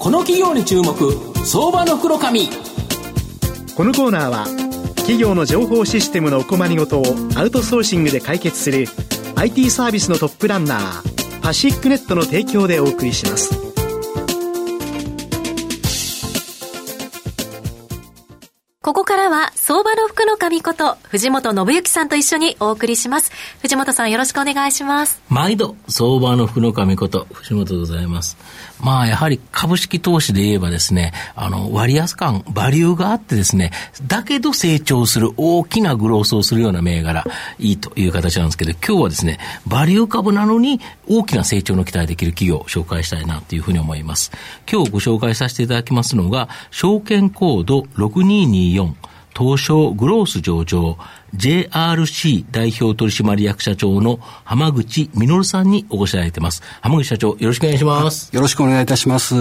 この企業に注目相場の袋紙このコーナーは企業の情報システムのお困りごとをアウトソーシングで解決する IT サービスのトップランナーパシックネットの提供でお送りします。ここからは相場の福の神こと藤本信之さんと一緒にお送りします。藤本さんよろしくお願いします。毎度相場の福の神こと藤本でございます。まあ、やはり株式投資で言えばですね、あの、割安感、バリューがあってですね、だけど成長する大きなグロースをするような銘柄、いいという形なんですけど、今日はですね、バリュー株なのに大きな成長の期待できる企業を紹介したいなというふうに思います。今日ご紹介させていただきますのが、証券コード6224、東証グロース上場、JRC 代表取締役社長の浜口実さんにお越しいただいています。浜口社長、よろしくお願いします。よろしくお願いいたします。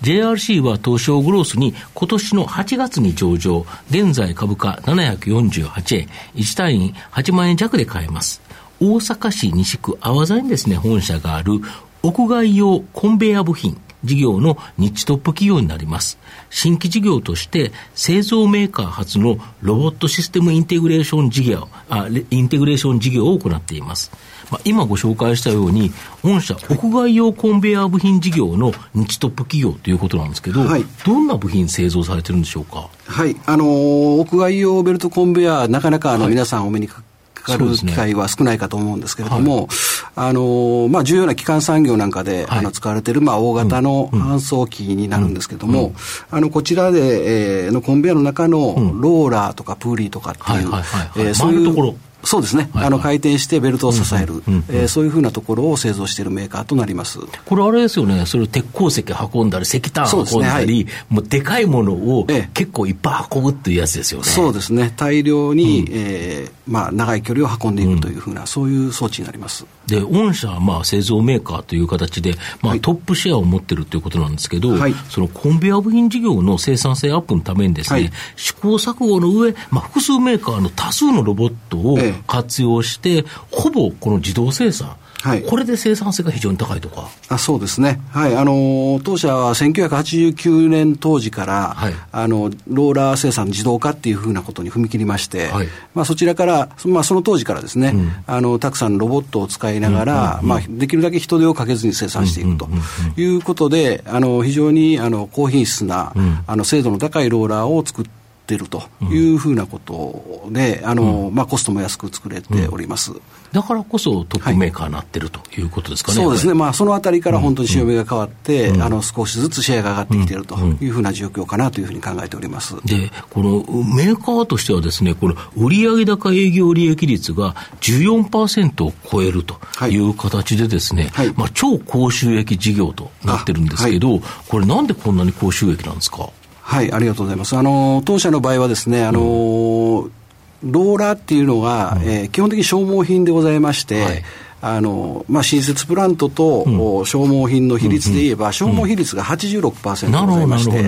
JRC は東証グロースに今年の8月に上場、現在株価748円、1単位8万円弱で買えます。大阪市西区阿波座にですね、本社がある屋外用コンベヤ部品、事業のニッチトップ企業になります。新規事業として製造メーカー初のロボットシステムインテグレーション事業、あインテグレーション事業を行っています。まあ、今ご紹介したように、御社、屋外用コンベヤー部品事業の日トップ企業ということなんですけど、はい、どんな部品製造されてるんでしょうか？はい、あのー、屋外用ベルトコンベヤー、なかなかあの、皆さんお目にかかる機会は少ないかと思うんですけれども、あのまあ、重要な基幹産業なんかで、あの使われている、まあ、大型の搬送機になるんですけれども、あのこちらで、えー、のコンベヤの中のローラーとかプーリーとかっていう、えそういうところそうですね、はいはい、あの回転してベルトを支える、うんうん、えー、そういうふうなところを製造しているメーカーとなります。これ、あれですよね、それ鉄鉱石運んだり、石炭運んだり、ね。はい、もうでかいものを結構いっぱい運ぶっていうやつですよね。そうですね、大量に、うん、えー、まあ、長い距離を運んでいくというふうな、そういう装置になります。で、御社はまあ製造メーカーという形で、まあ、トップシェアを持ってるということなんですけど、はい、そのコンベア部品事業の生産性アップのためにですね、はい、試行錯誤の上、まあ、複数メーカーの多数のロボットを活用して、ほぼこの自動生産、はい、これで生産性が非常に高いとか。あそうですね、はい。あの当社は1989年当時から、はい、あのローラー生産自動化っていうふうなことに踏み切りまして、はい、まあ、そちらから、まあ、その当時からですね、うん、あのたくさんロボットを使いながら、まあ、できるだけ人手をかけずに生産していくと。いうことで、あの非常にあの高品質な、うん、あの精度の高いローラーを作ってってるというふうなことで、あの、まあ、コストも安く作れております。だからこそトップメーカーになってるということですかね、はい、そうですね、まあ、そのあたりから本当に潮目が変わって、あの少しずつシェアが上がってきているというふうな状況かなというふうに考えております。でこのメーカーとしてはですね、この売上高営業利益率が14%を超えるという形でですね、まあ、超高収益事業となってるんですけど、これなんでこんなに高収益なんですか？はい、ありがとうございます。あの、当社の場合はですね、あの、うん、ローラーっていうのが、うん、えー、基本的に消耗品でございまして、はい。あのまあ、新設プラントと、うん、消耗品の比率で言えば、うん、消耗比率が86%ございまして、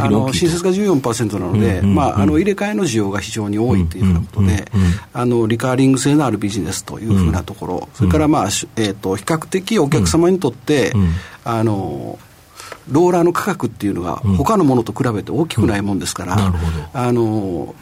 あの新設が14%なので、まあ、あの入れ替えの需要が非常に多いというふうなことで、あのリカーリング性のあるビジネスというふうなところ、それから、まあえーと、比較的お客様にとって、あのローラーの価格っていうのが、他のものと比べて大きくないもんですから、あの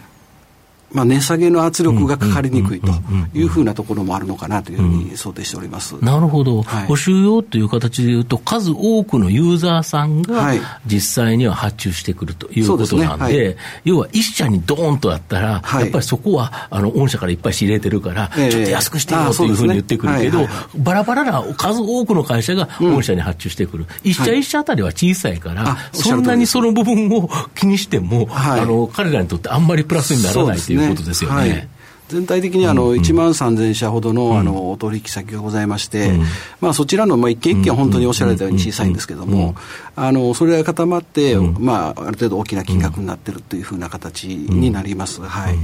まあ、値下げの圧力がかかりにくいというふうなところもあるのかなというふうに想定しております、なるほど、はい、補修用という形でいうと、数多くのユーザーさんが実際には発注してくるということなんで、でね。はい、要は一社にドーンとあったら、はい、やっぱりそこはあの御社からいっぱい仕入れてるから、ちょっと安くしてよというふうに言ってくるけど、バラバラな数多くの会社が御社に発注してくる、うん、一社一社あたりは小さいから、そんなにその部分を気にしても、あの彼らにとってあんまりプラスにならないといういうことですよね。はい全体的にあの1万3000社ほどのあのお取引先がございまして、まあ、そちらのまあ一件一件、本当におっしゃられたように小さいんですけれども、あのそれが固まって、まあ、ある程度大きな金額になってるというふうな形になります、はい、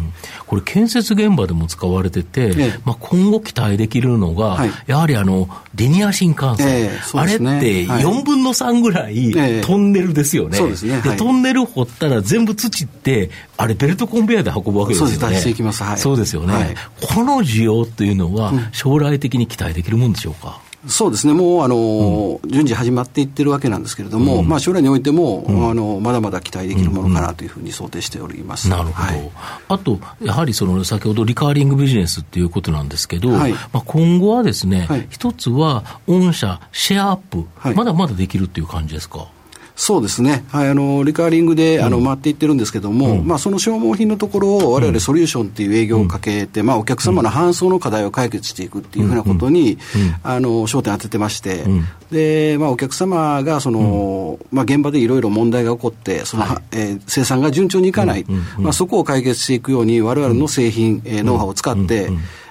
これ、建設現場でも使われてて、まあ、今後期待できるのが、やはりあのリニア新幹線、あれって4分の3ぐらいトンネルですよね。そうですね。トンネル掘ったら全部土って、あれベルトコンベヤーで運ぶわけですよね。そうです、はい、そうですよね、はい、この需要というのは、将来的に期待できるもんでしょうか？そうですね、もうあの、うん、順次始まっていってるわけなんですけれども、うん、まあ、将来においても、うん、あのまだまだ期待できるものかなというふうに想定しております、なるほど、はい、あと、やはりその先ほどリカーリングビジネスっていうことなんですけど、はい、まあ、今後はですね、はい、一つは御社、シェアアップ、まだまだできるっていう感じですか？そうですね、はい、あのリカーリングで、あの回っていってるんですけども、うん、まあ、その消耗品のところを、われわれソリューションっていう営業をかけて、うん、まあ、お客様の搬送の課題を解決していくっていうふうなことに、あの焦点当ててまして、でまあ、お客様がその、まあ、現場でいろいろ問題が起こって、その、はい、えー、生産が順調にいかない、まあ、そこを解決していくように、われわれの製品、えー、ノウハウを使って、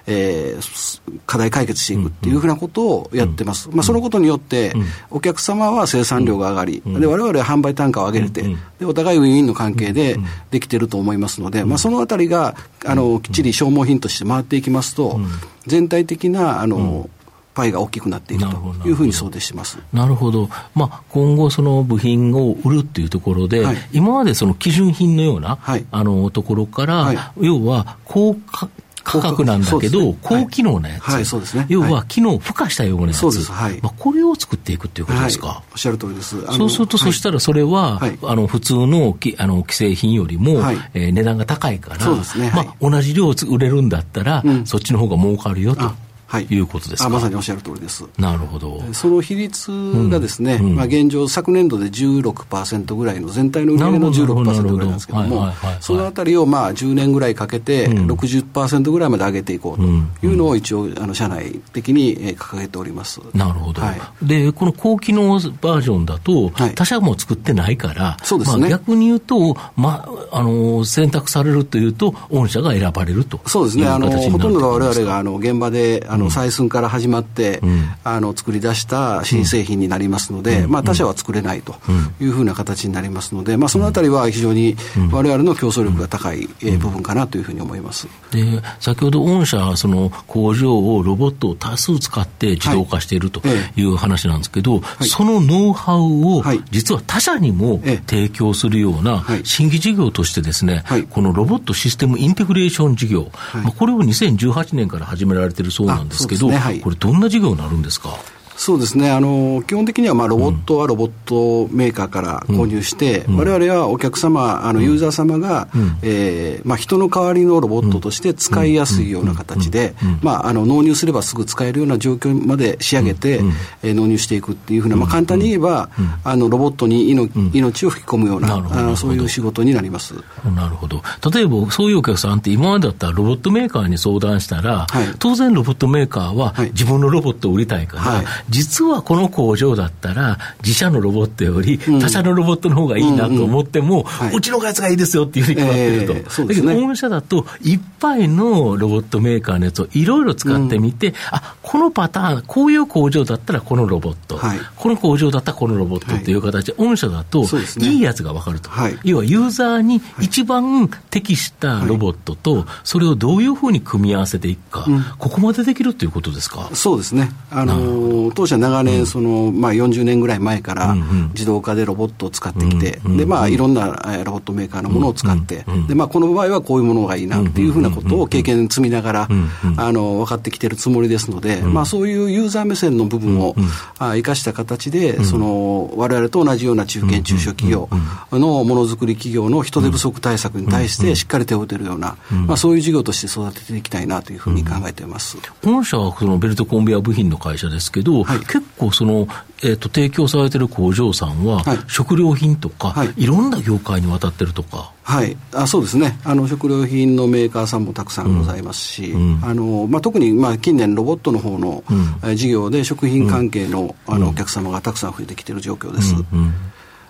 えー、課題解決していくっていうふうなことをやってます。まあ、そのことによって、お客様は生産量が上がり、で我々は販売単価を上げれて、でお互いウィンウィンの関係でできてると思いますので、まあ、そのあたりがあのきっちり消耗品として回っていきますと、全体的なあの、パイが大きくなっているというふうに想定してます。なるほど、まあ、今後、その部品を売るっていうところで、はい、今までその基準品のような、はい、あのところから、はい、要は高価価格なんだけど、高機能なやつ、はい。そうですね、要は機能を付加したようなやつ、そうです。はい。まあ、これを作っていくっていうことですか？おっしゃる通りです。そうすると、そしたらそれは、あの普通のきあの既製品よりも、はい。えー、値段が高いから、そうですね。まあ、同じ量売れるんだったら、そっちの方が儲かるよと。はい、いうことですか？まさにおっしゃる通りです。なるほど。その比率がですね、うん。うん、まあ、現状、昨年度で16%ぐらいの、全体の売り上げの16%ぐらいなんですけども、そのあたりをまあ10年ぐらいかけて、60%ぐらいまで上げていこうというのを一応、あの社内的に掲げております。なるほど、はい、でこの高機能バージョンだと、他社も作ってないから、そうですね。まあ、逆に言うと、まあ、あの選択されるというと、御社が選ばれるとそうですね、あのほとんどがわれわれがあの現場であの採寸から始まって、うん、あの作り出した新製品になりますので、うん、まあ、他社は作れないというふうな形になりますので、まあ、そのあたりは非常にわれわれの競争力が高い、え部分かなというふうに思います。で先ほど御社、その工場をロボットを多数使って自動化しているとい。う話なんですけど、はい、そのノウハウを実は他社にも提供するような新規事業としてですね、はい、このロボットシステムインテグレーション事業、まあ、これを2018年から始められているそうなんですけど、ねはい、これ、どんな事業になるんですか？そうですね。あの基本的にはまあロボットはロボットメーカーから購入して、われわれはお客様、あのユーザー様が、うん、えー、まあ、人の代わりのロボットとして使いやすいような形で、まあ、あの納入すればすぐ使えるような状況まで仕上げて、えー、納入していくっていうふうな、まあ、簡単に言えば、あのロボットに命を吹き込むような、あそういう仕事になります。なるほど、例えばそういうお客さんって、今までだったらロボットメーカーに相談したら、はい、当然、ロボットメーカーは自分のロボットを売りたいから、はい実はこの工場だったら、自社のロボットより他社のロボットの方がいいなと思っても、うちのやつがいいですよっていうふうに決まってると。えー、だけど、御社だと、いっぱいのロボットメーカーのやつをいろいろ使ってみて、うん、あこのパターン、こういう工場だったらこのロボット、はい、この工場だったらこのロボットってい。う形で、御社だと、いいやつが分かると、はい、要はユーザーに一番適したロボットと、それをどういうふうに組み合わせていくか、ここまでできるということですか？そうですね。あの当社長長年、そのまあ、40年ぐらい前から自動化でロボットを使ってきて、でまあ、いろんなロボットメーカーのものを使って、でまあ、この場合はこういうものがいいなっていうふうなことを経験積みながら、あの分かってきてるつもりですので、まあ、そういうユーザー目線の部分を生かした形で、その我々と同じような中堅・中小企業のものづくり企業の人手不足対策に対してしっかり手を打てるような、まあ、そういう事業として育てていきたいなというふうに考えています。本社はそのベルトコンベヤ部品の会社ですけど、はい、結構その、えーと、提供されてる工場さんは、はい、食料品とか、はい、いろんな業界にわたってるとか。はい、あそうですね。あの、食料品のメーカーさんもたくさんございますし、うん。あのまあ、特に、まあ、近年、ロボットの方の、うん、事業で食品関係の,、あのお客様がたくさん増えてきている状況です。うんうん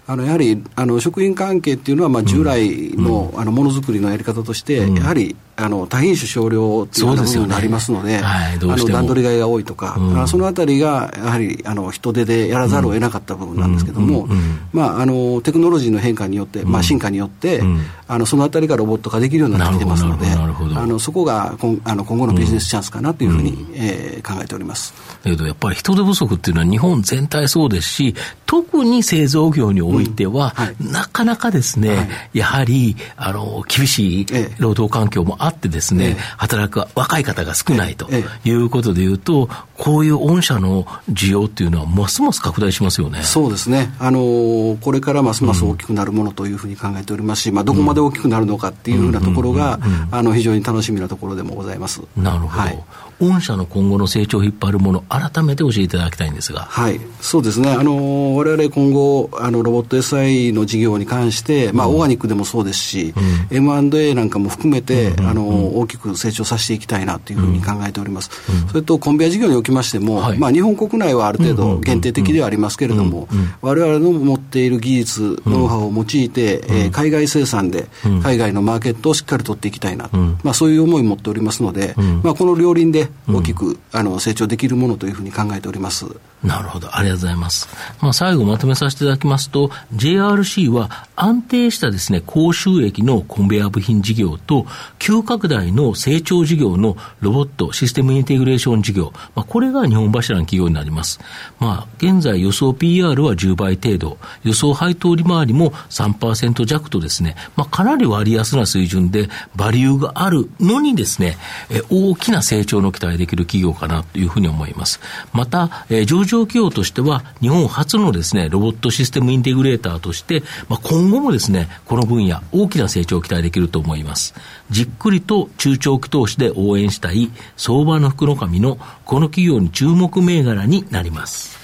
あのやはりあの食品関係っていうのは、まあ、従来の,、あのものづくりのやり方として、やはりあの多品種少量っていう部分になりますので、はい、あの段取りがいが多いとか、うん、そのあたりがやはりあの人手でやらざるを得なかった部分なんですけども、まあ、あのテクノロジーの変化によって、まあ、進化によって、あのそのあたりがロボット化できるようになってきてますので、あのそこが今あの今後のビジネスチャンスかなというふうに、うえー、考えております。だけどやっぱり人手不足っていうのは、日本全体そうですし、特に製造業においては、はい、なかなかですね、はい、やはりあの厳しい労働環境もあってですね、働く若い方が少ないということでいうと、こういう御社の需要っていうのは、ますます拡大しますよね。そうですね。あの、これからますます大きくなるものというふうに考えておりますし、まあ、どこまで大きくなるのかっていうふうなところが、あの、非常に楽しみなところでもございます。なるほど。はい、御社の今後の成長を引っ張るもの、改めて教えていただきたいんですが。はい、そうですね、あの我々今後、あのロボット SI の事業に関して、まあ、オーガニックでもそうですし、うん、M&A なんかも含めて、うん、あの大きく成長させていきたいなというふうに考えております。うん、それと、コンベア事業におきましても、はい、まあ、日本国内はある程度限定的ではありますけれども、われわれの持っている技術、ノウハウを用いて、えー、海外生産で、海外のマーケットをしっかり取っていきたいな、まあ、そういう思いを持っておりますので、まあ、この両輪で大きく、あの成長できるものというふうに考えております。なるほど。ありがとうございます。まあ、最後まとめさせていただきますと、JRC は安定したですね、高収益のコンベヤ部品事業と、急拡大の成長事業のロボット、システムインテグレーション事業、まあ、これが日本柱の企業になります。まあ、現在予想 PR は10倍程度、予想配当利回りも3%弱とですね、まあ、かなり割安な水準で、バリューがあるのにですね、え大きな成長の期待できる企業かなというふうに思います。また、え上場企業としては、日本初のですね、ロボットシステムインテグレーターとして、まあ、今後もですね、この分野、大きな成長を期待できると思います。じっくりと中長期投資で応援したい、相場の福の神のこの企業に注目銘柄になります。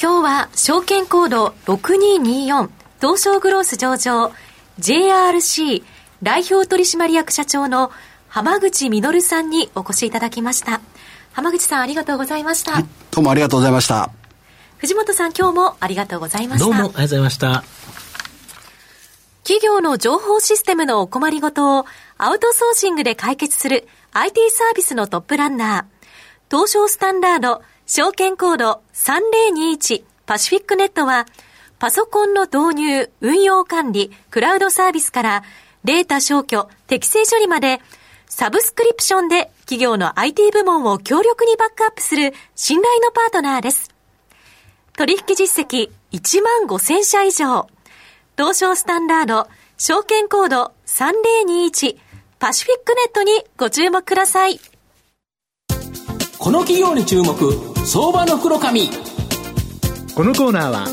今日は、証券コード6224、東証グロース上場、JRC 代表取締役社長の浜口実さんにお越しいただきました。浜口さんありがとうございました、はい、どうもありがとうございました。藤本さん今日もありがとうございました。どうもありがとうございました。企業の情報システムのお困りごとをアウトソーシングで解決する IT サービスのトップランナー。東証スタンダード証券コード3021パシフィックネットはパソコンの導入、運用管理、クラウドサービスからデータ消去、適正処理までサブスクリプションで企業の IT 部門を強力にバックアップする信頼のパートナーです。取引実績1万5000社以上。東証スタンダード、証券コード3021パシフィックネットにご注目ください。この企業に注目、相場の黒髪。このコーナーは、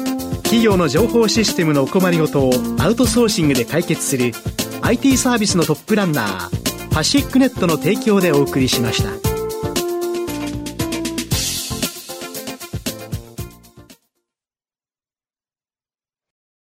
企業の情報システムのお困りごとをアウトソーシングで解決する IT サービスのトップランナー、パシックネットの提供でお送りしました。